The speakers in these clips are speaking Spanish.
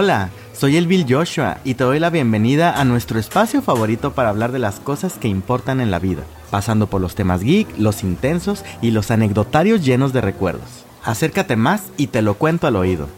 Hola, soy el Bill Joshua y te doy la bienvenida a nuestro espacio favorito para hablar de las cosas que importan en la vida, pasando por los temas geek, los intensos y los anecdotarios llenos de recuerdos. Acércate más y te lo cuento al oído.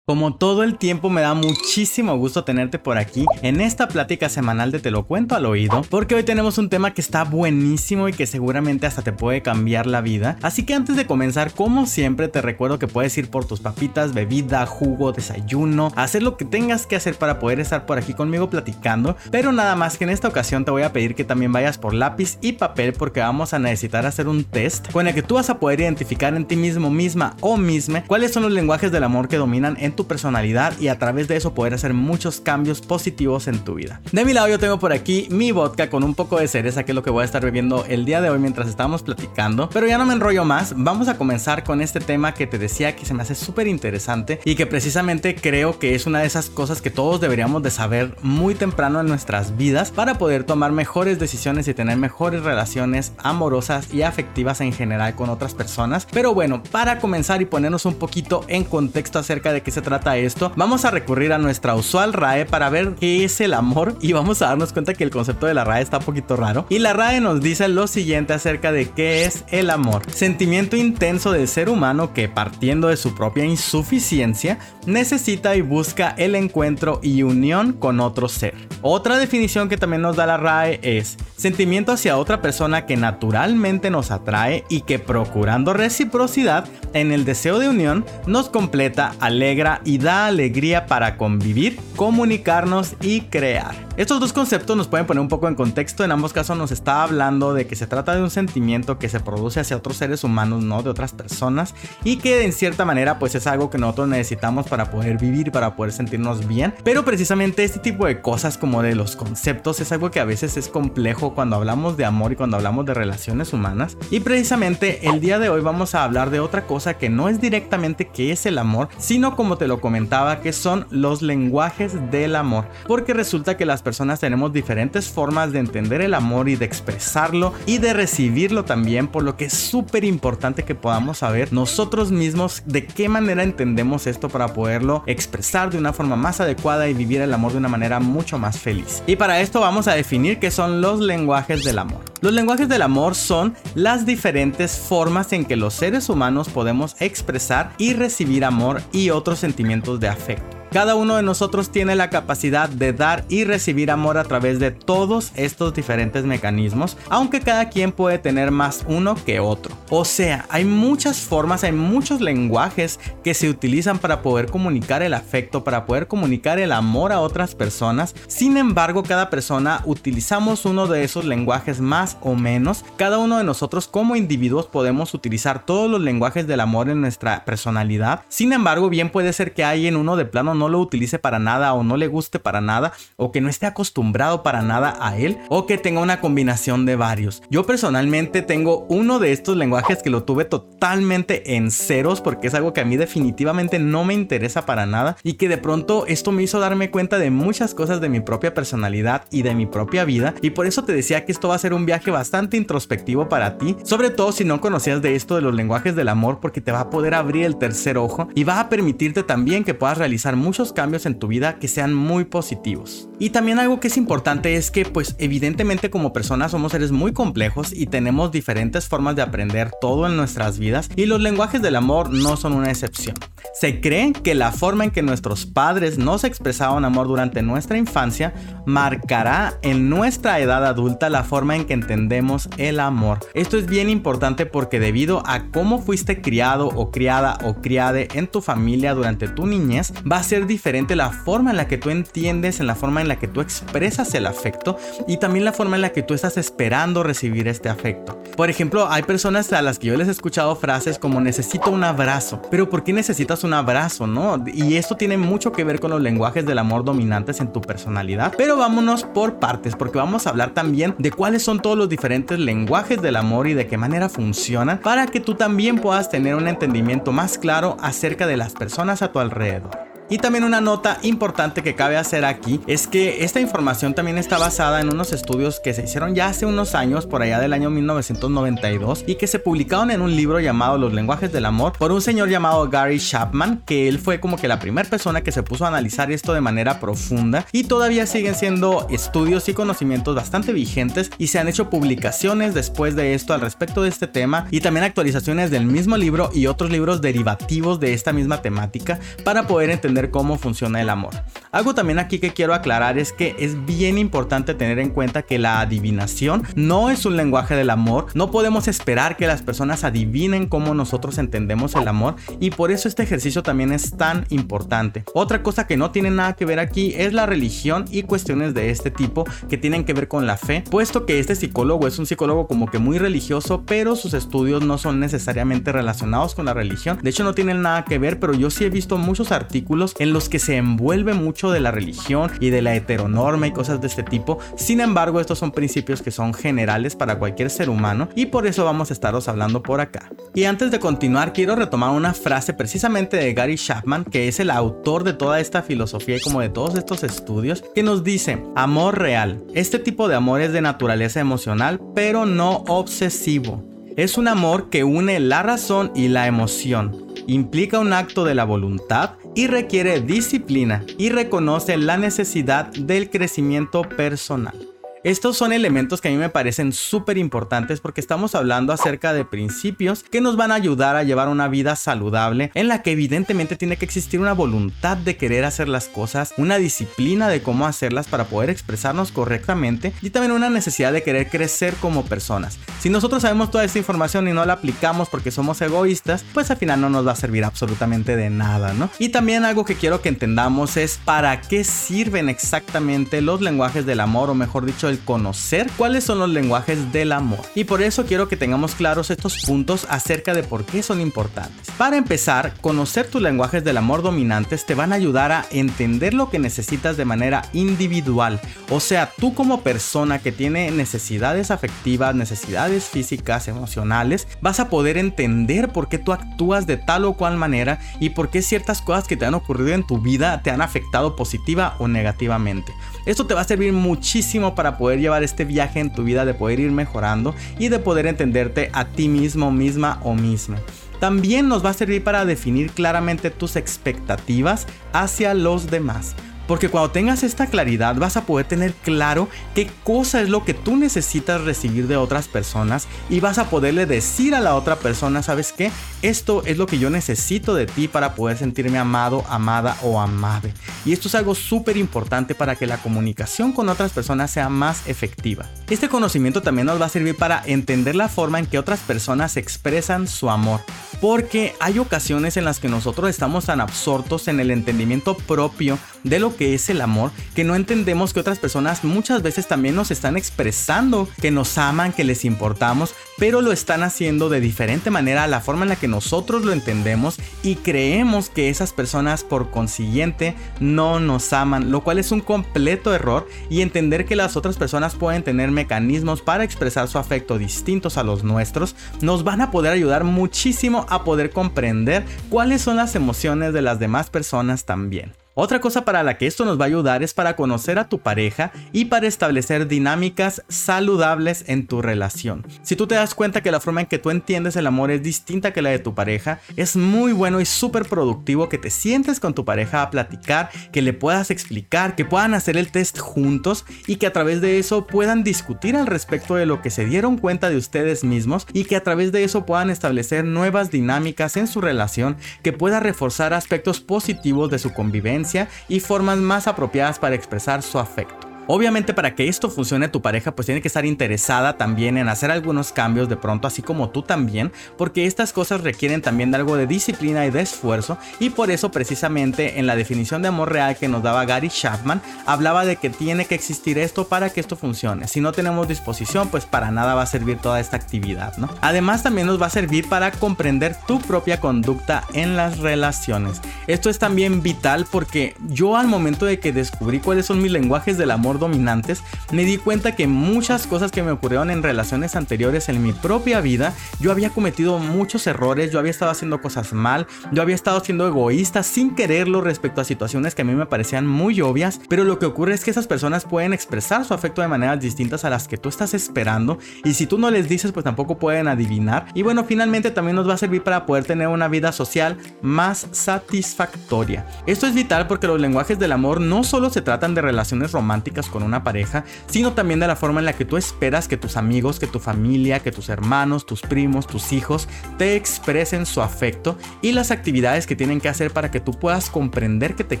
Como todo el tiempo me da muchísimo gusto tenerte por aquí en esta plática semanal de Te lo cuento al oído, porque hoy tenemos un tema que está buenísimo y que seguramente hasta te puede cambiar la vida. Así que antes de comenzar, como siempre, te recuerdo que puedes ir por tus papitas, bebida, jugo, desayuno, hacer lo que tengas que hacer para poder estar por aquí conmigo platicando, pero nada más que en esta ocasión te voy a pedir que también vayas por lápiz y papel porque vamos a necesitar hacer un test con el que tú vas a poder identificar en ti mismo, misma o misma cuáles son los lenguajes del amor que dominan en tu personalidad y a través de eso poder hacer muchos cambios positivos en tu vida. De mi lado yo tengo por aquí mi vodka con un poco de cereza que es lo que voy a estar bebiendo el día de hoy mientras estamos platicando, pero ya no me enrollo más, vamos a comenzar con este tema que te decía que se me hace súper interesante y que precisamente creo que es una de esas cosas que todos deberíamos de saber muy temprano en nuestras vidas para poder tomar mejores decisiones y tener mejores relaciones amorosas y afectivas en general con otras personas. Pero bueno, para comenzar y ponernos un poquito en contexto acerca de qué se trata esto, vamos a recurrir a nuestra usual RAE para ver qué es el amor y vamos a darnos cuenta que el concepto de la RAE está un poquito raro. Y la RAE nos dice lo siguiente acerca de qué es el amor. Sentimiento intenso del ser humano que partiendo de su propia insuficiencia necesita y busca el encuentro y unión con otro ser. Otra definición que también nos da la RAE es sentimiento hacia otra persona que naturalmente nos atrae y que procurando reciprocidad en el deseo de unión nos completa, alegra y da alegría para convivir, comunicarnos y crear. Estos dos conceptos nos pueden poner un poco en contexto, en ambos casos nos está hablando de que se trata de un sentimiento que se produce hacia otros seres humanos, no de otras personas, y que en cierta manera pues es algo que nosotros necesitamos para poder vivir, para poder sentirnos bien, pero precisamente este tipo de cosas como de los conceptos es algo que a veces es complejo cuando hablamos de amor y cuando hablamos de relaciones humanas, y precisamente el día de hoy vamos a hablar de otra cosa que no es directamente qué es el amor, sino como te lo comentaba que son los lenguajes del amor, porque resulta que las personas tenemos diferentes formas de entender el amor y de expresarlo y de recibirlo también, por lo que es súper importante que podamos saber nosotros mismos de qué manera entendemos esto para poderlo expresar de una forma más adecuada y vivir el amor de una manera mucho más feliz. Y para esto vamos a definir qué son los lenguajes del amor. Los lenguajes del amor son las diferentes formas en que los seres humanos podemos expresar y recibir amor y otros sentimientos de afecto. Cada uno de nosotros tiene la capacidad de dar y recibir amor a través de todos estos diferentes mecanismos, aunque cada quien puede tener más uno que otro. O sea, hay muchas formas, hay muchos lenguajes que se utilizan para poder comunicar el afecto, para poder comunicar el amor a otras personas. Sin embargo, cada persona utilizamos uno de esos lenguajes más o menos. Cada uno de nosotros como individuos podemos utilizar todos los lenguajes del amor en nuestra personalidad. Sin embargo, bien puede ser que alguien uno de plano no lo utilice para nada o no le guste para nada o que no esté acostumbrado para nada a él o que tenga una combinación de varios. Yo personalmente tengo uno de estos lenguajes que lo tuve totalmente en ceros porque es algo que a mí definitivamente no me interesa para nada y que de pronto esto me hizo darme cuenta de muchas cosas de mi propia personalidad y de mi propia vida y por eso te decía que esto va a ser un viaje bastante introspectivo para ti, sobre todo si no conocías de esto de los lenguajes del amor porque te va a poder abrir el tercer ojo y va a permitirte también que puedas realizar muchos muchos cambios en tu vida que sean muy positivos. Y también algo que es importante es que pues evidentemente como personas somos seres muy complejos y tenemos diferentes formas de aprender todo en nuestras vidas y los lenguajes del amor no son una excepción. Se cree que la forma en que nuestros padres nos expresaban amor durante nuestra infancia marcará en nuestra edad adulta la forma en que entendemos el amor. Esto es bien importante porque debido a cómo fuiste criado o criada o criade en tu familia durante tu niñez, va a diferente la forma en la que tú entiendes, en la forma en la que tú expresas el afecto y también la forma en la que tú estás esperando recibir este afecto. Por ejemplo, hay personas a las que yo les he escuchado frases como necesito un abrazo, pero ¿por qué necesitas un abrazo, no? Y esto tiene mucho que ver con los lenguajes del amor dominantes en tu personalidad. Pero vámonos por partes, porque vamos a hablar también de cuáles son todos los diferentes lenguajes del amor y de qué manera funcionan para que tú también puedas tener un entendimiento más claro acerca de las personas a tu alrededor. Y también una nota importante que cabe hacer aquí es que esta información también está basada en unos estudios que se hicieron ya hace unos años, por allá del año 1992, y que se publicaron en un libro llamado Los lenguajes del amor por un señor llamado Gary Chapman, que él fue como que la primera persona que se puso a analizar esto de manera profunda y todavía siguen siendo estudios y conocimientos bastante vigentes y se han hecho publicaciones después de esto al respecto de este tema y también actualizaciones del mismo libro y otros libros derivativos de esta misma temática para poder entender cómo funciona el amor. Algo también aquí que quiero aclarar es que es bien importante tener en cuenta que la adivinación no es un lenguaje del amor, no podemos esperar que las personas adivinen cómo nosotros entendemos el amor y por eso este ejercicio también es tan importante. Otra cosa que no tiene nada que ver aquí es la religión y cuestiones de este tipo que tienen que ver con la fe, puesto que este psicólogo es un psicólogo como que muy religioso, pero sus estudios no son necesariamente relacionados con la religión. De hecho no tienen nada que ver, pero yo sí he visto muchos artículos en los que se envuelve mucho de la religión y de la heteronorma y cosas de este tipo. Sin embargo, estos son principios que son generales para cualquier ser humano y por eso vamos a estaros hablando por acá. Y antes de continuar, quiero retomar una frase precisamente de Gary Chapman, que es el autor de toda esta filosofía y como de todos estos estudios, que nos dice, amor real. Este tipo de amor es de naturaleza emocional, pero no obsesivo. Es un amor que une la razón y la emoción. Implica un acto de la voluntad y requiere disciplina y reconoce la necesidad del crecimiento personal. Estos son elementos que a mí me parecen súper importantes porque estamos hablando acerca de principios que nos van a ayudar a llevar una vida saludable en la que evidentemente tiene que existir una voluntad de querer hacer las cosas, una disciplina de cómo hacerlas para poder expresarnos correctamente y también una necesidad de querer crecer como personas. Si nosotros sabemos toda esta información y no la aplicamos porque somos egoístas, pues al final no nos va a servir absolutamente de nada, ¿no? Y también algo que quiero que entendamos es para qué sirven exactamente los lenguajes del amor o mejor dicho conocer cuáles son los lenguajes del amor. Y por eso quiero que tengamos claros estos puntos acerca de por qué son importantes. Para empezar, conocer tus lenguajes del amor dominantes te van a ayudar a entender lo que necesitas de manera individual. O sea, tú como persona que tiene necesidades afectivas, necesidades físicas, emocionales, vas a poder entender por qué tú actúas de tal o cual manera y por qué ciertas cosas que te han ocurrido en tu vida te han afectado positiva o negativamente. Esto te va a servir muchísimo para poder llevar este viaje en tu vida, de poder ir mejorando y de poder entenderte a ti mismo, misma o misma. También nos va a servir para definir claramente tus expectativas hacia los demás. Porque cuando tengas esta claridad vas a poder tener claro qué cosa es lo que tú necesitas recibir de otras personas y vas a poderle decir a la otra persona, ¿sabes qué? Esto es lo que yo necesito de ti para poder sentirme amado, amada o amable. Y esto es algo súper importante para que la comunicación con otras personas sea más efectiva. Este conocimiento también nos va a servir para entender la forma en que otras personas expresan su amor. Porque hay ocasiones en las que nosotros estamos tan absortos en el entendimiento propio de lo que es el amor, que no entendemos que otras personas muchas veces también nos están expresando que nos aman, que les importamos, pero lo están haciendo de diferente manera a la forma en la que nosotros lo entendemos y creemos que esas personas por consiguiente no nos aman, lo cual es un completo error y entender que las otras personas pueden tener mecanismos para expresar su afecto distintos a los nuestros, nos van a poder ayudar muchísimo a poder comprender cuáles son las emociones de las demás personas también. Otra cosa para la que esto nos va a ayudar es para conocer a tu pareja y para establecer dinámicas saludables en tu relación. Si tú te das cuenta que la forma en que tú entiendes el amor es distinta que la de tu pareja, es muy bueno y súper productivo que te sientes con tu pareja a platicar, que le puedas explicar, que puedan hacer el test juntos y que a través de eso puedan discutir al respecto de lo que se dieron cuenta de ustedes mismos y que a través de eso puedan establecer nuevas dinámicas en su relación que pueda reforzar aspectos positivos de su convivencia y formas más apropiadas para expresar su afecto. Obviamente para que esto funcione tu pareja pues tiene que estar interesada también en hacer algunos cambios de pronto así como tú también porque estas cosas requieren también de algo de disciplina y de esfuerzo y por eso precisamente en la definición de amor real que nos daba Gary Chapman hablaba de que tiene que existir esto para que esto funcione. Si no tenemos disposición pues para nada va a servir toda esta actividad, ¿no? Además también nos va a servir para comprender tu propia conducta en las relaciones. Esto es también vital porque yo al momento de que descubrí cuáles son mis lenguajes del amor dominantes, me di cuenta que muchas cosas que me ocurrieron en relaciones anteriores en mi propia vida, yo había cometido muchos errores, yo había estado haciendo cosas mal, yo había estado siendo egoísta sin quererlo respecto a situaciones que a mí me parecían muy obvias, pero lo que ocurre es que esas personas pueden expresar su afecto de maneras distintas a las que tú estás esperando y si tú no les dices pues tampoco pueden adivinar y bueno finalmente también nos va a servir para poder tener una vida social más satisfactoria. Esto es vital porque los lenguajes del amor no solo se tratan de relaciones románticas con una pareja, sino también de la forma en la que tú esperas que tus amigos, que tu familia, que tus hermanos, tus primos, tus hijos te expresen su afecto y las actividades que tienen que hacer para que tú puedas comprender que te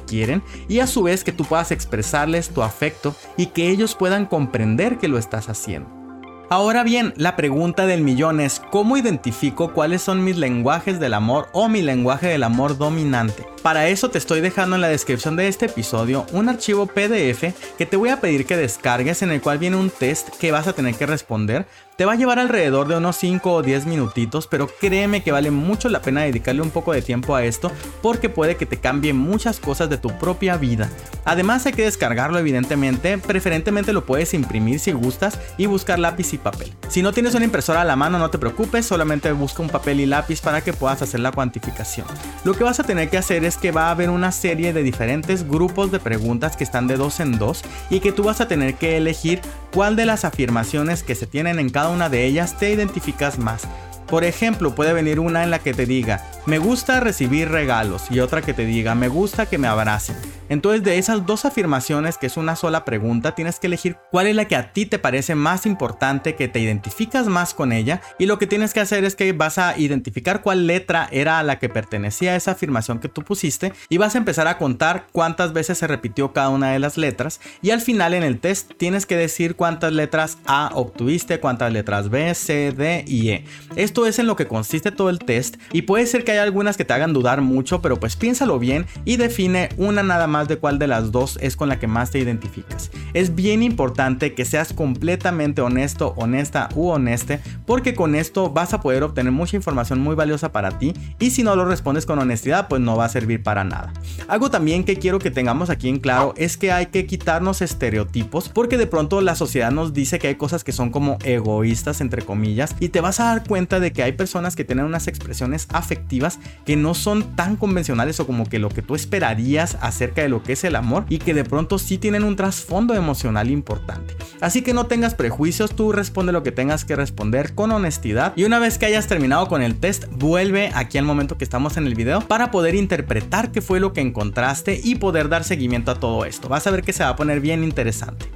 quieren y a su vez que tú puedas expresarles tu afecto y que ellos puedan comprender que lo estás haciendo. Ahora bien, la pregunta del millón es, ¿cómo identifico cuáles son mis lenguajes del amor o mi lenguaje del amor dominante? Para eso te estoy dejando en la descripción de este episodio un archivo PDF que te voy a pedir que descargues en el cual viene un test que vas a tener que responder. Te va a llevar alrededor de unos 5 o 10 minutitos, pero créeme que vale mucho la pena dedicarle un poco de tiempo a esto porque puede que te cambie muchas cosas de tu propia vida. Además hay que descargarlo evidentemente, preferentemente lo puedes imprimir si gustas y buscar lápiz y papel. Si no tienes una impresora a la mano no te preocupes, solamente busca un papel y lápiz para que puedas hacer la cuantificación. Lo que vas a tener que hacer es que va a haber una serie de diferentes grupos de preguntas que están de dos en dos y que tú vas a tener que elegir cuál de las afirmaciones que se tienen en cada una de ellas te identificas más. Por ejemplo, puede venir una en la que te diga, me gusta recibir regalos y otra que te diga, me gusta que me abracen. Entonces de esas dos afirmaciones, que es una sola pregunta, tienes que elegir cuál es la que a ti te parece más importante, que te identificas más con ella y lo que tienes que hacer es que vas a identificar cuál letra era a la que pertenecía esa afirmación que tú pusiste y vas a empezar a contar cuántas veces se repitió cada una de las letras y al final en el test tienes que decir cuántas letras A obtuviste, cuántas letras B, C, D y E. Esto es en lo que consiste todo el test y puede ser que haya algunas que te hagan dudar mucho, pero pues piénsalo bien y define una nada más de cuál de las dos es con la que más te identificas. Es bien importante que seas completamente honesto, honesta u honeste, porque con esto vas a poder obtener mucha información muy valiosa para ti y si no lo respondes con honestidad, pues no va a servir para nada. Algo también que quiero que tengamos aquí en claro es que hay que quitarnos estereotipos, porque de pronto la sociedad nos dice que hay cosas que son como egoístas, entre comillas, y te vas a dar cuenta de que hay personas que tienen unas expresiones afectivas que no son tan convencionales o como que lo que tú esperarías acerca de lo que es el amor y que de pronto sí tienen un trasfondo emocional importante. Así que no tengas prejuicios, tú responde lo que tengas que responder con honestidad y una vez que hayas terminado con el test, vuelve aquí al momento que estamos en el video para poder interpretar qué fue lo que encontraste y poder dar seguimiento a todo esto. Vas a ver que se va a poner bien interesante.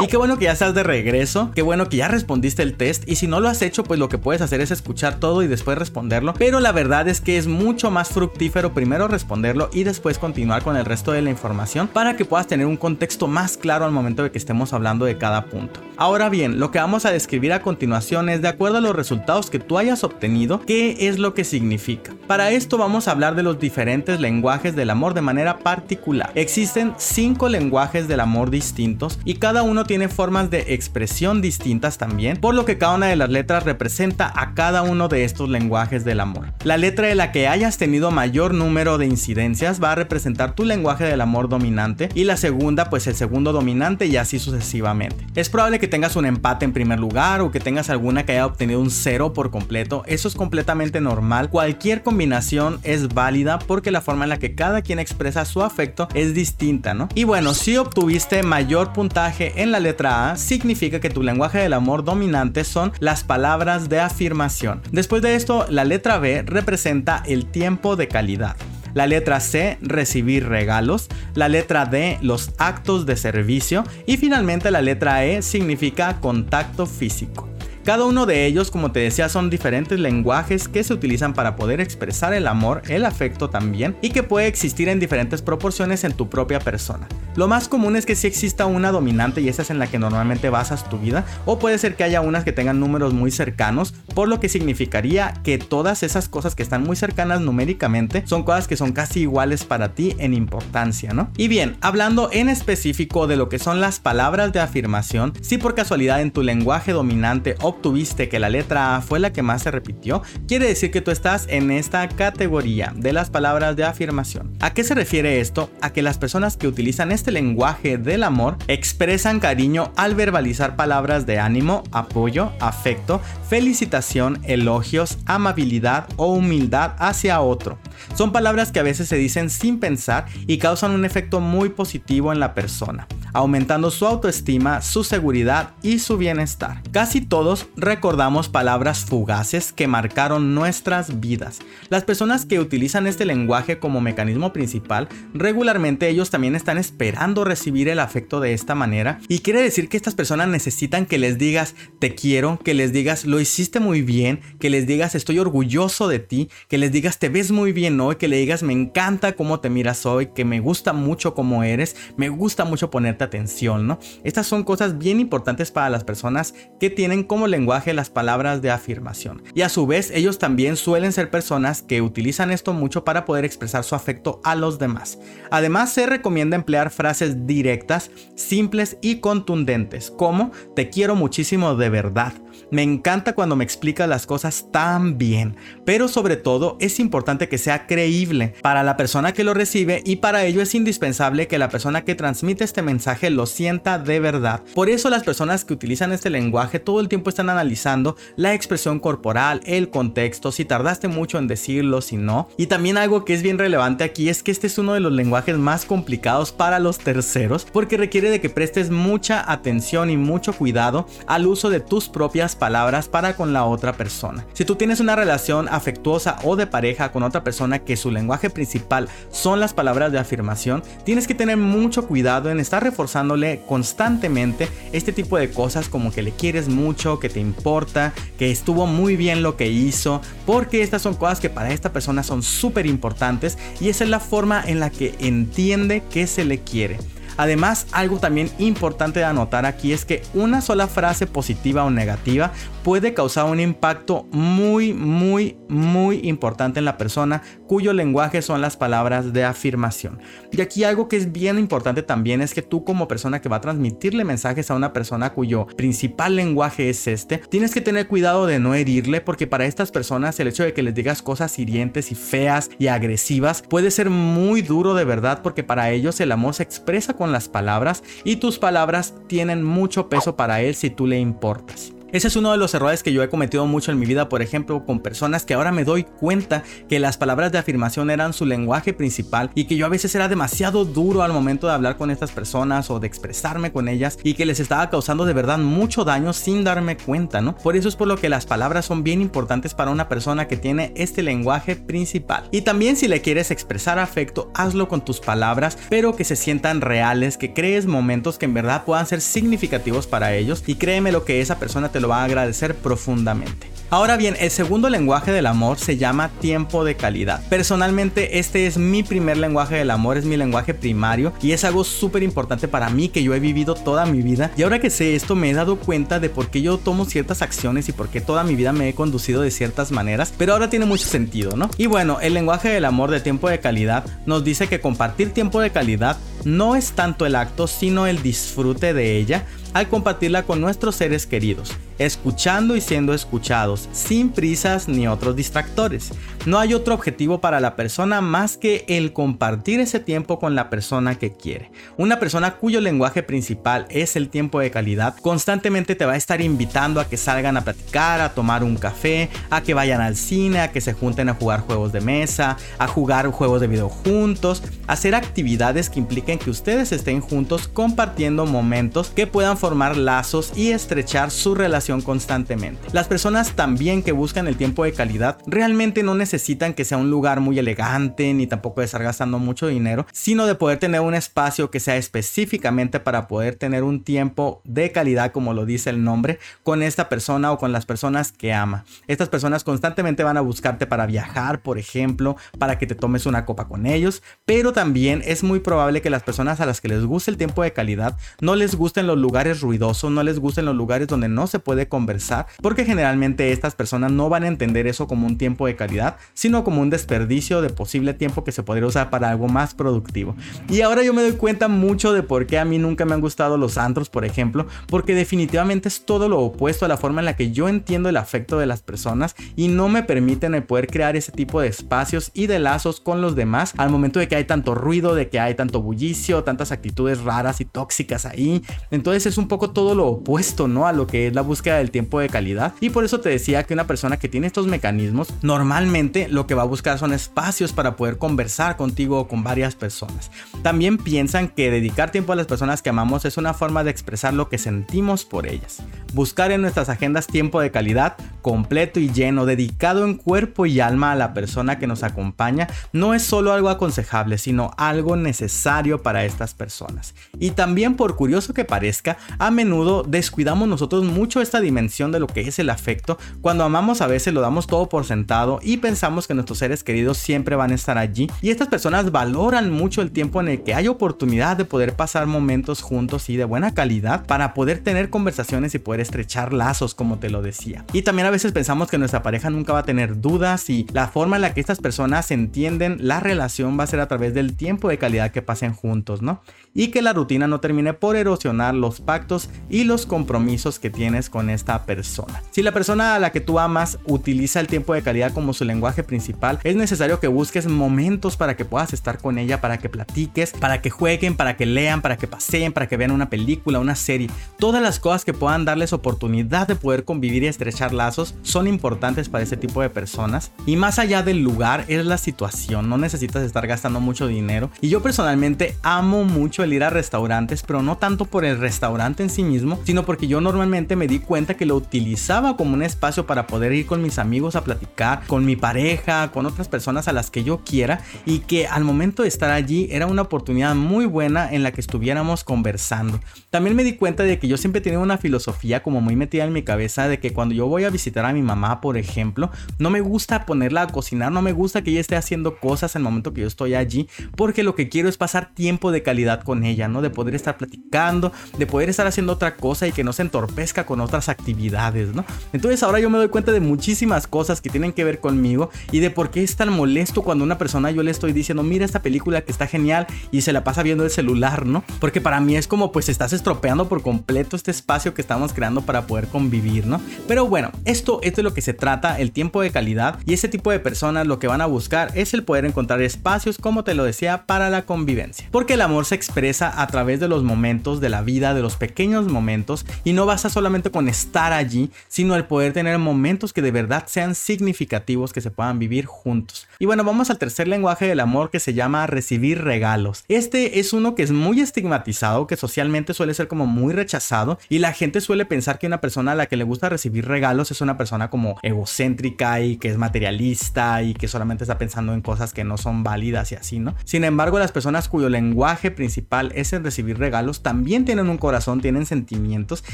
Y qué bueno que ya estás de regreso, qué bueno que ya respondiste el test y si no lo has hecho pues lo que puedes hacer es escuchar todo y después responderlo, pero la verdad es que es mucho más fructífero primero responderlo y después continuar con el resto de la información para que puedas tener un contexto más claro al momento de que estemos hablando de cada punto. Ahora bien, lo que vamos a describir a continuación es de acuerdo a los resultados que tú hayas obtenido, qué es lo que significa. Para esto vamos a hablar de los diferentes lenguajes del amor de manera particular. Existen cinco lenguajes del amor distintos y cada uno tiene tiene formas de expresión distintas también, por lo que cada una de las letras representa a cada uno de estos lenguajes del amor. La letra de la que hayas tenido mayor número de incidencias va a representar tu lenguaje del amor dominante y la segunda pues el segundo dominante y así sucesivamente. Es probable que tengas un empate en primer lugar o que tengas alguna que haya obtenido un cero por completo, eso es completamente normal, cualquier combinación es válida porque la forma en la que cada quien expresa su afecto es distinta, ¿no? Y bueno, si obtuviste mayor puntaje en la letra A significa que tu lenguaje del amor dominante son las palabras de afirmación. Después de esto, la letra B representa el tiempo de calidad. La letra C, recibir regalos. La letra D, los actos de servicio. Y finalmente la letra E significa contacto físico. Cada uno de ellos, como te decía, son diferentes lenguajes que se utilizan para poder expresar el amor, el afecto también, y que puede existir en diferentes proporciones en tu propia persona. Lo más común es que si exista una dominante y esa es en la que normalmente basas tu vida, o puede ser que haya unas que tengan números muy cercanos, por lo que significaría que todas esas cosas que están muy cercanas numéricamente son cosas que son casi iguales para ti en importancia, ¿no? Y bien, hablando en específico de lo que son las palabras de afirmación, si por casualidad en tu lenguaje dominante obtuviste que la letra A fue la que más se repitió, quiere decir que tú estás en esta categoría de las palabras de afirmación. ¿A qué se refiere esto? A que las personas que utilizan este lenguaje del amor expresan cariño al verbalizar palabras de ánimo, apoyo, afecto, felicitación, elogios, amabilidad o humildad hacia otro. Son palabras que a veces se dicen sin pensar y causan un efecto muy positivo en la persona aumentando su autoestima, su seguridad y su bienestar. Casi todos recordamos palabras fugaces que marcaron nuestras vidas. Las personas que utilizan este lenguaje como mecanismo principal, regularmente ellos también están esperando recibir el afecto de esta manera y quiere decir que estas personas necesitan que les digas te quiero, que les digas lo hiciste muy bien, que les digas estoy orgulloso de ti, que les digas te ves muy bien hoy, que le digas me encanta cómo te miras hoy, que me gusta mucho cómo eres, me gusta mucho ponerte atención, ¿no? Estas son cosas bien importantes para las personas que tienen como lenguaje las palabras de afirmación. Y a su vez, ellos también suelen ser personas que utilizan esto mucho para poder expresar su afecto a los demás. Además, se recomienda emplear frases directas, simples y contundentes, como te quiero muchísimo de verdad me encanta cuando me explica las cosas tan bien, pero sobre todo es importante que sea creíble para la persona que lo recibe y para ello es indispensable que la persona que transmite este mensaje lo sienta de verdad. Por eso las personas que utilizan este lenguaje todo el tiempo están analizando la expresión corporal, el contexto, si tardaste mucho en decirlo, si no. Y también algo que es bien relevante aquí es que este es uno de los lenguajes más complicados para los terceros porque requiere de que prestes mucha atención y mucho cuidado al uso de tus propias palabras para con la otra persona. Si tú tienes una relación afectuosa o de pareja con otra persona que su lenguaje principal son las palabras de afirmación, tienes que tener mucho cuidado en estar reforzándole constantemente este tipo de cosas como que le quieres mucho, que te importa, que estuvo muy bien lo que hizo, porque estas son cosas que para esta persona son súper importantes y esa es la forma en la que entiende que se le quiere. Además, algo también importante de anotar aquí es que una sola frase positiva o negativa puede causar un impacto muy, muy, muy importante en la persona cuyo lenguaje son las palabras de afirmación. Y aquí algo que es bien importante también es que tú como persona que va a transmitirle mensajes a una persona cuyo principal lenguaje es este, tienes que tener cuidado de no herirle porque para estas personas el hecho de que les digas cosas hirientes y feas y agresivas puede ser muy duro de verdad porque para ellos el amor se expresa con las palabras y tus palabras tienen mucho peso para él si tú le importas. Ese es uno de los errores que yo he cometido mucho en mi vida, por ejemplo, con personas que ahora me doy cuenta que las palabras de afirmación eran su lenguaje principal y que yo a veces era demasiado duro al momento de hablar con estas personas o de expresarme con ellas y que les estaba causando de verdad mucho daño sin darme cuenta, ¿no? Por eso es por lo que las palabras son bien importantes para una persona que tiene este lenguaje principal. Y también si le quieres expresar afecto, hazlo con tus palabras, pero que se sientan reales, que crees momentos que en verdad puedan ser significativos para ellos y créeme lo que esa persona te lo va a agradecer profundamente. Ahora bien, el segundo lenguaje del amor se llama tiempo de calidad. Personalmente este es mi primer lenguaje del amor, es mi lenguaje primario y es algo súper importante para mí que yo he vivido toda mi vida. Y ahora que sé esto me he dado cuenta de por qué yo tomo ciertas acciones y por qué toda mi vida me he conducido de ciertas maneras, pero ahora tiene mucho sentido, ¿no? Y bueno, el lenguaje del amor de tiempo de calidad nos dice que compartir tiempo de calidad no es tanto el acto, sino el disfrute de ella al compartirla con nuestros seres queridos, escuchando y siendo escuchados, sin prisas ni otros distractores. No hay otro objetivo para la persona más que el compartir ese tiempo con la persona que quiere. Una persona cuyo lenguaje principal es el tiempo de calidad, constantemente te va a estar invitando a que salgan a platicar, a tomar un café, a que vayan al cine, a que se junten a jugar juegos de mesa, a jugar juegos de video juntos, a hacer actividades que impliquen que ustedes estén juntos compartiendo momentos que puedan formar lazos y estrechar su relación constantemente. Las personas también que buscan el tiempo de calidad realmente no necesitan que sea un lugar muy elegante ni tampoco de estar gastando mucho dinero, sino de poder tener un espacio que sea específicamente para poder tener un tiempo de calidad, como lo dice el nombre, con esta persona o con las personas que ama. Estas personas constantemente van a buscarte para viajar, por ejemplo, para que te tomes una copa con ellos, pero también es muy probable que las personas a las que les guste el tiempo de calidad no les gusten los lugares ruidosos, no les gusten los lugares donde no se puede conversar, porque generalmente estas personas no van a entender eso como un tiempo de calidad, sino como un desperdicio de posible tiempo que se podría usar para algo más productivo. Y ahora yo me doy cuenta mucho de por qué a mí nunca me han gustado los antros, por ejemplo, porque definitivamente es todo lo opuesto a la forma en la que yo entiendo el afecto de las personas y no me permiten el poder crear ese tipo de espacios y de lazos con los demás al momento de que hay tanto ruido, de que hay tanto bullicio, tantas actitudes raras y tóxicas ahí. Entonces es un poco todo lo opuesto, ¿no? A lo que es la búsqueda del tiempo de calidad. Y por eso te decía que una persona que tiene estos mecanismos, normalmente lo que va a buscar son espacios para poder conversar contigo o con varias personas. También piensan que dedicar tiempo a las personas que amamos es una forma de expresar lo que sentimos por ellas. Buscar en nuestras agendas tiempo de calidad, completo y lleno, dedicado en cuerpo y alma a la persona que nos acompaña, no es solo algo aconsejable, sino algo necesario para estas personas. Y también por curioso que parezca, a menudo descuidamos nosotros mucho esta dimensión de lo que es el afecto. Cuando amamos a veces lo damos todo por sentado y pensamos que nuestros seres queridos siempre van a estar allí. Y estas personas valoran mucho el tiempo en el que hay oportunidad de poder pasar momentos juntos y de buena calidad para poder tener conversaciones y poder estrechar lazos, como te lo decía. Y también a veces pensamos que nuestra pareja nunca va a tener dudas y la forma en la que estas personas entienden la relación va a ser a través del tiempo de calidad que pasen juntos, ¿no? Y que la rutina no termine por erosionar los pactos y los compromisos que tienes con esta persona. Si la persona a la que tú amas utiliza el tiempo de calidad como su lenguaje principal, es necesario que busques momentos para que puedas estar con ella, para que platiques, para que jueguen, para que lean, para que paseen, para que vean una película, una serie. Todas las cosas que puedan darles oportunidad de poder convivir y estrechar lazos son importantes para ese tipo de personas. Y más allá del lugar es la situación, no necesitas estar gastando mucho dinero. Y yo personalmente amo mucho el ir a restaurantes, pero no tanto por el restaurante en sí mismo, sino porque yo normalmente me di cuenta que lo utilizaba como un espacio para poder ir con mis amigos a platicar, con mi pareja, con otras personas a las que yo quiera y que al momento de estar allí era una oportunidad muy buena en la que estuviéramos conversando. También me di cuenta de que yo siempre tenía una filosofía como muy metida en mi cabeza de que cuando yo voy a visitar a mi mamá, por ejemplo, no me gusta ponerla a cocinar, no me gusta que ella esté haciendo cosas en el momento que yo estoy allí, porque lo que quiero es pasar tiempo de calidad con ella, ¿no? De poder estar platicando, de poder estar haciendo otra cosa y que no se entorpezca con otras actividades, ¿no? Entonces ahora yo me doy cuenta de muchísimas cosas que tienen que ver conmigo y de por qué es tan molesto cuando una persona yo le estoy diciendo, mira esta película que está genial y se la pasa viendo el celular, ¿no? Porque para mí es como pues estás estropeando por completo este espacio que estamos creando para poder convivir, ¿no? Pero bueno, esto, es de lo que se trata, el tiempo de calidad y ese tipo de personas lo que van a buscar es el poder encontrar espacios, como te lo decía, para la convivencia. Porque el amor se expresa a través de los momentos de la vida, de los pequeños momentos y no basta solamente con estar allí, sino el poder tener momentos que de verdad sean significativos que se puedan vivir juntos. Y bueno, vamos al tercer lenguaje del amor que se llama recibir regalos. Este es uno que es muy estigmatizado, que socialmente suele ser como muy rechazado y la gente suele pensar que una persona a la que le gusta recibir regalos es una persona como egocéntrica y que es materialista y que solamente está pensando en cosas que no son válidas y así, ¿no? Sin embargo, las personas cuyo lenguaje principal es el recibir regalos también tienen un corazón, tienen sentimientos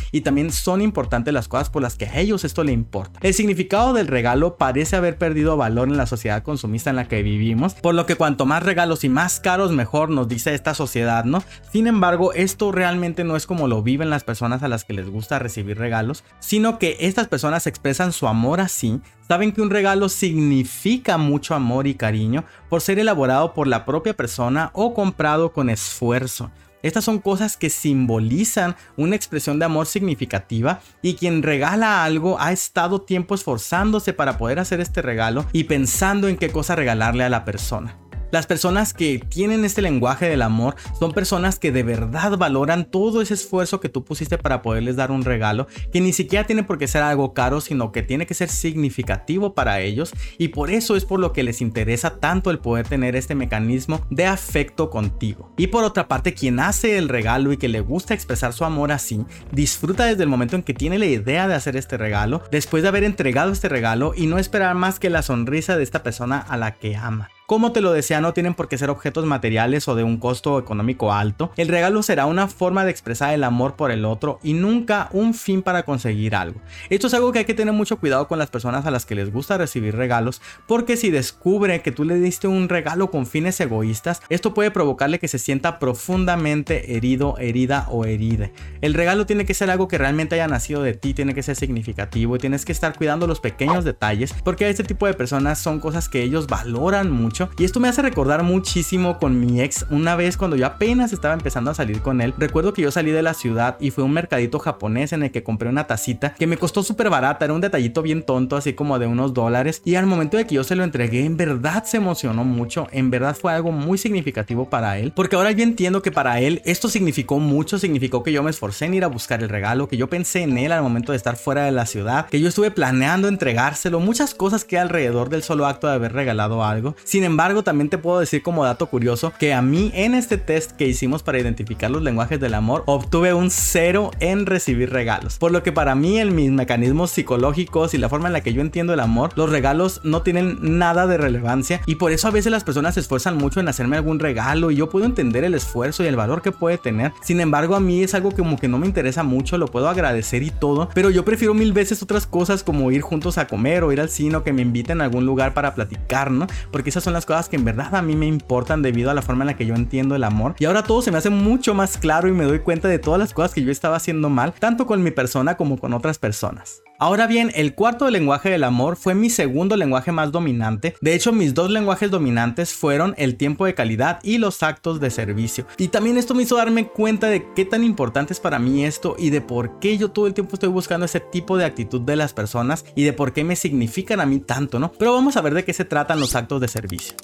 y también son importantes las cosas por las que a ellos esto le importa. El significado del regalo parece haber perdido valor en la sociedad consumista en la que vivimos, por lo que cuanto más regalos y más caros mejor nos dice esta sociedad, ¿no? Sin embargo, esto realmente no es como lo viven las personas a las que les gusta recibir regalos, sino que estas personas expresan su amor así, saben que un regalo significa mucho amor y cariño por ser elaborado por la propia persona o comprado con esfuerzo. Estas son cosas que simbolizan una expresión de amor significativa y quien regala algo ha estado tiempo esforzándose para poder hacer este regalo y pensando en qué cosa regalarle a la persona. Las personas que tienen este lenguaje del amor son personas que de verdad valoran todo ese esfuerzo que tú pusiste para poderles dar un regalo, que ni siquiera tiene por qué ser algo caro, sino que tiene que ser significativo para ellos y por eso es por lo que les interesa tanto el poder tener este mecanismo de afecto contigo. Y por otra parte, quien hace el regalo y que le gusta expresar su amor así, disfruta desde el momento en que tiene la idea de hacer este regalo, después de haber entregado este regalo y no esperar más que la sonrisa de esta persona a la que ama. Como te lo decía, no tienen por qué ser objetos materiales o de un costo económico alto. El regalo será una forma de expresar el amor por el otro y nunca un fin para conseguir algo. Esto es algo que hay que tener mucho cuidado con las personas a las que les gusta recibir regalos, porque si descubre que tú le diste un regalo con fines egoístas, esto puede provocarle que se sienta profundamente herido, herida o herida. El regalo tiene que ser algo que realmente haya nacido de ti, tiene que ser significativo y tienes que estar cuidando los pequeños detalles, porque a este tipo de personas son cosas que ellos valoran mucho. Y esto me hace recordar muchísimo con mi ex una vez cuando yo apenas estaba empezando a salir con él. Recuerdo que yo salí de la ciudad y fue un mercadito japonés en el que compré una tacita que me costó súper barata, era un detallito bien tonto, así como de unos dólares. Y al momento de que yo se lo entregué, en verdad se emocionó mucho, en verdad fue algo muy significativo para él, porque ahora yo entiendo que para él esto significó mucho, significó que yo me esforcé en ir a buscar el regalo, que yo pensé en él al momento de estar fuera de la ciudad, que yo estuve planeando entregárselo, muchas cosas que alrededor del solo acto de haber regalado algo. Sin embargo, también te puedo decir como dato curioso que a mí en este test que hicimos para identificar los lenguajes del amor, obtuve un cero en recibir regalos. Por lo que para mí en mis mecanismos psicológicos y la forma en la que yo entiendo el amor, los regalos no tienen nada de relevancia y por eso a veces las personas se esfuerzan mucho en hacerme algún regalo y yo puedo entender el esfuerzo y el valor que puede tener. Sin embargo, a mí es algo que como que no me interesa mucho, lo puedo agradecer y todo, pero yo prefiero mil veces otras cosas como ir juntos a comer o ir al cine o que me inviten a algún lugar para platicar, ¿no? Porque esas son las cosas que en verdad a mí me importan debido a la forma en la que yo entiendo el amor. Y ahora todo se me hace mucho más claro y me doy cuenta de todas las cosas que yo estaba haciendo mal, tanto con mi persona como con otras personas. Ahora bien, el cuarto lenguaje del amor fue mi segundo lenguaje más dominante. De hecho, mis dos lenguajes dominantes fueron el tiempo de calidad y los actos de servicio. Y también esto me hizo darme cuenta de qué tan importante es para mí esto y de por qué yo todo el tiempo estoy buscando ese tipo de actitud de las personas y de por qué me significan a mí tanto, ¿no? Pero vamos a ver de qué se tratan los actos de servicio.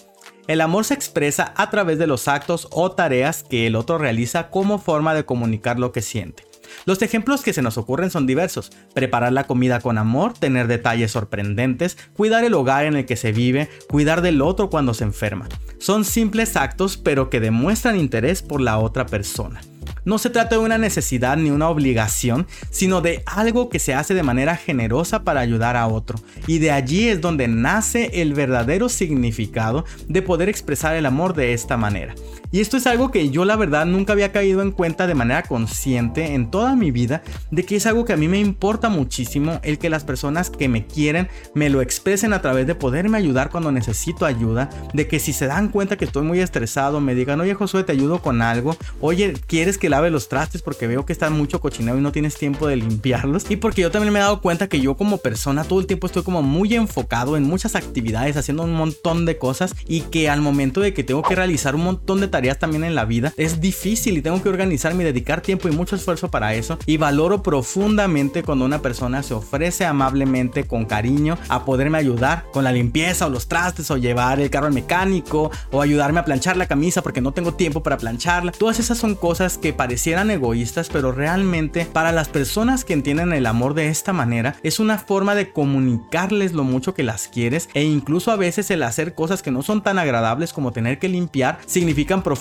El amor se expresa a través de los actos o tareas que el otro realiza como forma de comunicar lo que siente. Los ejemplos que se nos ocurren son diversos. Preparar la comida con amor, tener detalles sorprendentes, cuidar el hogar en el que se vive, cuidar del otro cuando se enferma. Son simples actos pero que demuestran interés por la otra persona. No se trata de una necesidad ni una obligación, sino de algo que se hace de manera generosa para ayudar a otro. Y de allí es donde nace el verdadero significado de poder expresar el amor de esta manera. Y esto es algo que yo la verdad nunca había caído en cuenta de manera consciente en toda mi vida, de que es algo que a mí me importa muchísimo el que las personas que me quieren me lo expresen a través de poderme ayudar cuando necesito ayuda, de que si se dan cuenta que estoy muy estresado me digan, oye Josué, te ayudo con algo, oye, ¿quieres que lave los trastes porque veo que está mucho cochinero y no tienes tiempo de limpiarlos? Y porque yo también me he dado cuenta que yo como persona todo el tiempo estoy como muy enfocado en muchas actividades, haciendo un montón de cosas y que al momento de que tengo que realizar un montón de tareas, también en la vida, es difícil y tengo que organizarme y dedicar tiempo y mucho esfuerzo para eso. Y valoro profundamente cuando una persona se ofrece amablemente, con cariño, a poderme ayudar con la limpieza o los trastes o llevar el carro al mecánico o ayudarme a planchar la camisa porque no tengo tiempo para plancharla. Todas esas son cosas que parecieran egoístas, pero realmente para las personas que entienden el amor de esta manera, es una forma de comunicarles lo mucho que las quieres e incluso a veces el hacer cosas que no son tan agradables como tener que limpiar significan profundamente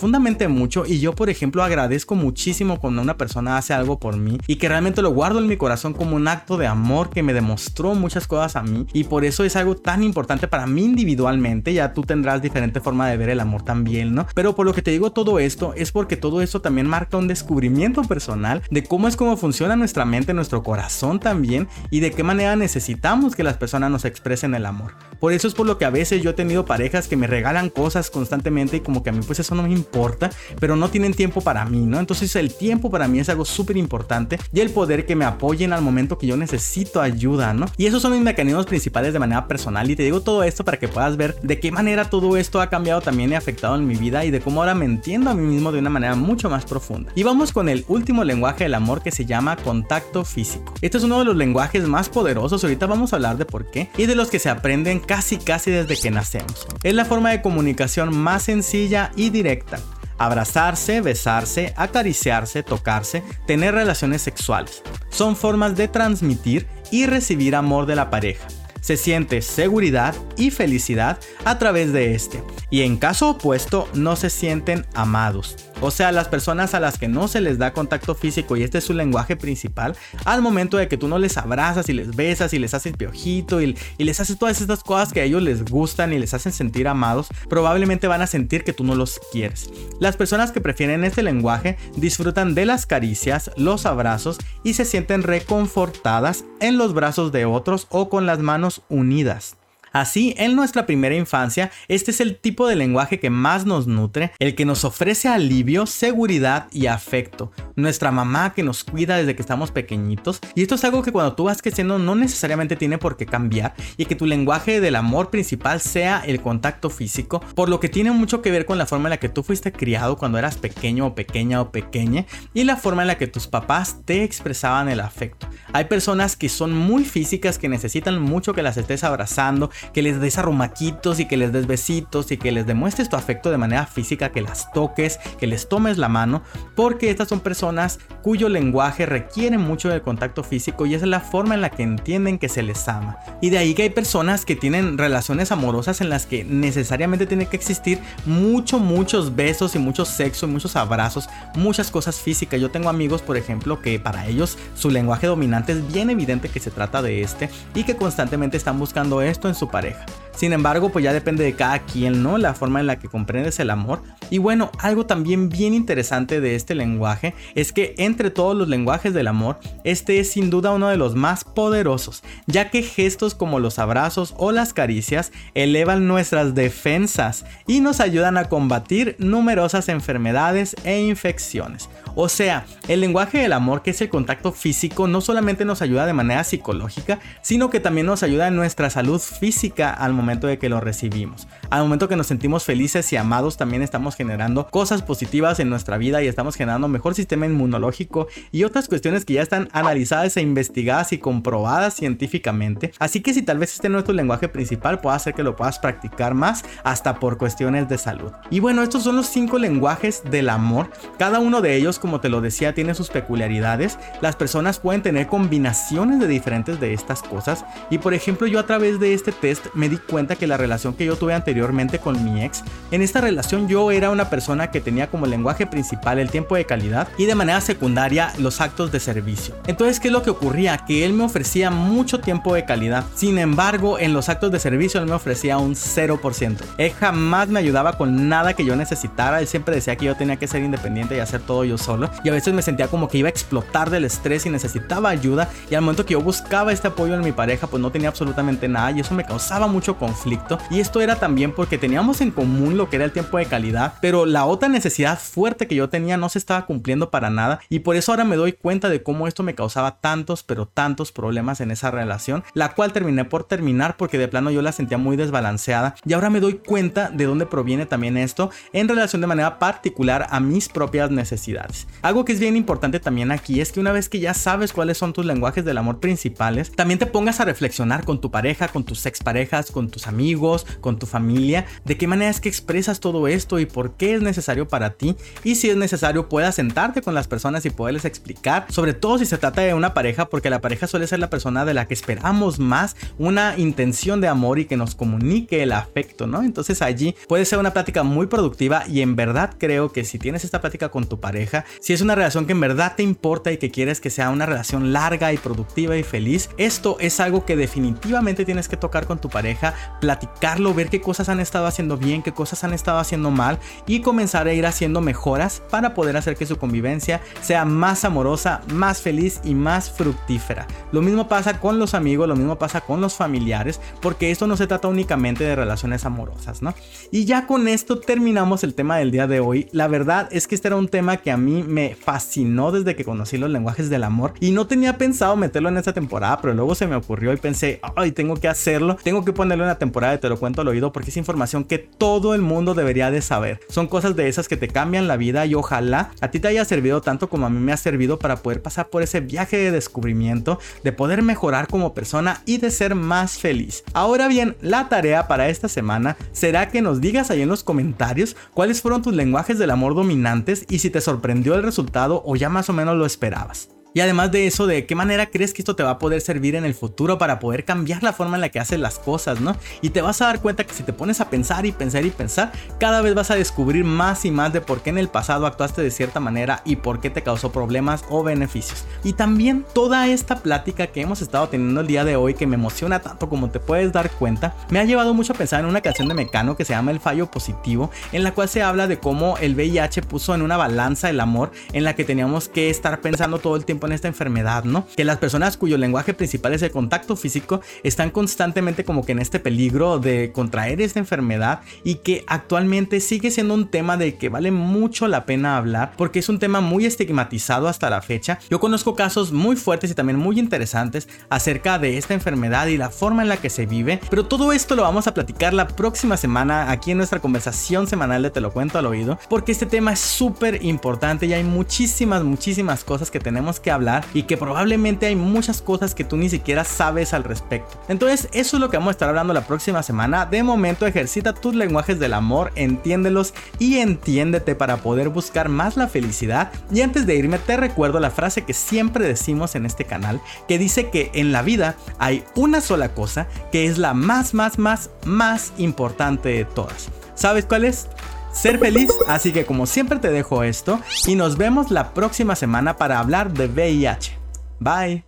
mucho y yo por ejemplo agradezco muchísimo cuando una persona hace algo por mí y que realmente lo guardo en mi corazón como un acto de amor que me demostró muchas cosas a mí y por eso es algo tan importante para mí individualmente, ya tú tendrás diferente forma de ver el amor también, ¿no? Pero por lo que te digo todo esto es porque todo esto también marca un descubrimiento personal de cómo es cómo funciona nuestra mente, nuestro corazón también y de qué manera necesitamos que las personas nos expresen el amor. Por eso es por lo que a veces yo he tenido parejas que me regalan cosas constantemente y como que a mí pues eso no me importa, pero no tienen tiempo para mí, ¿no? Entonces el tiempo para mí es algo súper importante y el poder que me apoyen al momento que yo necesito ayuda, ¿no? Y esos son mis mecanismos principales de manera personal y te digo todo esto para que puedas ver de qué manera todo esto ha cambiado también y afectado en mi vida y de cómo ahora me entiendo a mí mismo de una manera mucho más profunda. Y vamos con el último lenguaje del amor que se llama contacto físico. Este es uno de los lenguajes más poderosos, ahorita vamos a hablar de por qué, y de los que se aprenden casi casi desde que nacemos. Es la forma de comunicación más sencilla y directa abrazarse, besarse, acariciarse, tocarse, tener relaciones sexuales. Son formas de transmitir y recibir amor de la pareja. se siente seguridad y felicidad a través de este. Y en caso opuesto, no se sienten amados. O sea, las personas a las que no se les da contacto físico y este es su lenguaje principal, al momento de que tú no les abrazas y les besas y les haces piojito y, y les haces todas estas cosas que a ellos les gustan y les hacen sentir amados, probablemente van a sentir que tú no los quieres. Las personas que prefieren este lenguaje disfrutan de las caricias, los abrazos y se sienten reconfortadas en los brazos de otros o con las manos unidas. Así, en nuestra primera infancia, este es el tipo de lenguaje que más nos nutre, el que nos ofrece alivio, seguridad y afecto. Nuestra mamá que nos cuida desde que estamos pequeñitos. Y esto es algo que cuando tú vas creciendo no necesariamente tiene por qué cambiar y que tu lenguaje del amor principal sea el contacto físico, por lo que tiene mucho que ver con la forma en la que tú fuiste criado cuando eras pequeño o pequeña o pequeña y la forma en la que tus papás te expresaban el afecto. Hay personas que son muy físicas que necesitan mucho que las estés abrazando, que les des arrumaquitos y que les des besitos y que les demuestres tu afecto de manera física, que las toques, que les tomes la mano, porque estas son personas cuyo lenguaje requiere mucho del contacto físico y esa es la forma en la que entienden que se les ama. Y de ahí que hay personas que tienen relaciones amorosas en las que necesariamente tiene que existir mucho, muchos besos y mucho sexo y muchos abrazos, muchas cosas físicas. Yo tengo amigos, por ejemplo, que para ellos su lenguaje dominante es bien evidente que se trata de este y que constantemente están buscando esto en su pareja. Sin embargo, pues ya depende de cada quien, ¿no? La forma en la que comprendes el amor. Y bueno, algo también bien interesante de este lenguaje es que entre todos los lenguajes del amor, este es sin duda uno de los más poderosos, ya que gestos como los abrazos o las caricias elevan nuestras defensas y nos ayudan a combatir numerosas enfermedades e infecciones. O sea, el lenguaje del amor, que es el contacto físico, no solamente nos ayuda de manera psicológica, sino que también nos ayuda en nuestra salud física al momento de que lo recibimos. Al momento que nos sentimos felices y amados, también estamos generando cosas positivas en nuestra vida y estamos generando mejor sistema inmunológico y otras cuestiones que ya están analizadas e investigadas y comprobadas científicamente. Así que si tal vez este no es tu lenguaje principal, puede hacer que lo puedas practicar más hasta por cuestiones de salud. Y bueno, estos son los cinco lenguajes del amor. Cada uno de ellos como te lo decía, tiene sus peculiaridades. Las personas pueden tener combinaciones de diferentes de estas cosas. Y por ejemplo, yo a través de este test me di cuenta que la relación que yo tuve anteriormente con mi ex, en esta relación yo era una persona que tenía como lenguaje principal el tiempo de calidad y de manera secundaria los actos de servicio. Entonces, ¿qué es lo que ocurría? Que él me ofrecía mucho tiempo de calidad. Sin embargo, en los actos de servicio él me ofrecía un 0%. Él jamás me ayudaba con nada que yo necesitara. Él siempre decía que yo tenía que ser independiente y hacer todo yo solo y a veces me sentía como que iba a explotar del estrés y necesitaba ayuda y al momento que yo buscaba este apoyo en mi pareja pues no tenía absolutamente nada y eso me causaba mucho conflicto y esto era también porque teníamos en común lo que era el tiempo de calidad pero la otra necesidad fuerte que yo tenía no se estaba cumpliendo para nada y por eso ahora me doy cuenta de cómo esto me causaba tantos pero tantos problemas en esa relación la cual terminé por terminar porque de plano yo la sentía muy desbalanceada y ahora me doy cuenta de dónde proviene también esto en relación de manera particular a mis propias necesidades. Algo que es bien importante también aquí es que una vez que ya sabes cuáles son tus lenguajes del amor principales, también te pongas a reflexionar con tu pareja, con tus exparejas, con tus amigos, con tu familia, de qué manera es que expresas todo esto y por qué es necesario para ti. Y si es necesario, puedas sentarte con las personas y poderles explicar, sobre todo si se trata de una pareja, porque la pareja suele ser la persona de la que esperamos más una intención de amor y que nos comunique el afecto, ¿no? Entonces allí puede ser una plática muy productiva y en verdad creo que si tienes esta plática con tu pareja, si es una relación que en verdad te importa y que quieres que sea una relación larga y productiva y feliz, esto es algo que definitivamente tienes que tocar con tu pareja, platicarlo, ver qué cosas han estado haciendo bien, qué cosas han estado haciendo mal y comenzar a ir haciendo mejoras para poder hacer que su convivencia sea más amorosa, más feliz y más fructífera. Lo mismo pasa con los amigos, lo mismo pasa con los familiares, porque esto no se trata únicamente de relaciones amorosas, ¿no? Y ya con esto terminamos el tema del día de hoy. La verdad es que este era un tema que a mí me fascinó desde que conocí los lenguajes del amor y no tenía pensado meterlo en esta temporada, pero luego se me ocurrió y pensé, ay, tengo que hacerlo, tengo que ponerlo en la temporada de Te lo cuento al oído porque es información que todo el mundo debería de saber. Son cosas de esas que te cambian la vida y ojalá a ti te haya servido tanto como a mí me ha servido para poder pasar por ese viaje de descubrimiento, de poder mejorar como persona y de ser más feliz. Ahora bien, la tarea para esta semana será que nos digas ahí en los comentarios cuáles fueron tus lenguajes del amor dominantes y si te sorprendió el resultado o ya más o menos lo esperabas. Y además de eso, ¿de qué manera crees que esto te va a poder servir en el futuro para poder cambiar la forma en la que haces las cosas, ¿no? Y te vas a dar cuenta que si te pones a pensar y pensar y pensar, cada vez vas a descubrir más y más de por qué en el pasado actuaste de cierta manera y por qué te causó problemas o beneficios. Y también toda esta plática que hemos estado teniendo el día de hoy, que me emociona tanto como te puedes dar cuenta, me ha llevado mucho a pensar en una canción de Mecano que se llama El Fallo Positivo, en la cual se habla de cómo el VIH puso en una balanza el amor en la que teníamos que estar pensando todo el tiempo en esta enfermedad, ¿no? Que las personas cuyo lenguaje principal es el contacto físico están constantemente como que en este peligro de contraer esta enfermedad y que actualmente sigue siendo un tema de que vale mucho la pena hablar porque es un tema muy estigmatizado hasta la fecha. Yo conozco casos muy fuertes y también muy interesantes acerca de esta enfermedad y la forma en la que se vive, pero todo esto lo vamos a platicar la próxima semana aquí en nuestra conversación semanal de Te lo cuento al oído, porque este tema es súper importante y hay muchísimas, muchísimas cosas que tenemos que hablar y que probablemente hay muchas cosas que tú ni siquiera sabes al respecto. Entonces, eso es lo que vamos a estar hablando la próxima semana. De momento, ejercita tus lenguajes del amor, entiéndelos y entiéndete para poder buscar más la felicidad. Y antes de irme, te recuerdo la frase que siempre decimos en este canal, que dice que en la vida hay una sola cosa que es la más, más, más, más importante de todas. ¿Sabes cuál es? Ser feliz. Así que como siempre te dejo esto y nos vemos la próxima semana para hablar de VIH. Bye.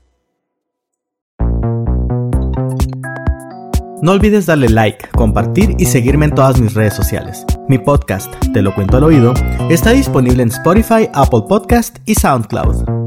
No olvides darle like, compartir y seguirme en todas mis redes sociales. Mi podcast, Te lo cuento al oído, está disponible en Spotify, Apple Podcast y SoundCloud.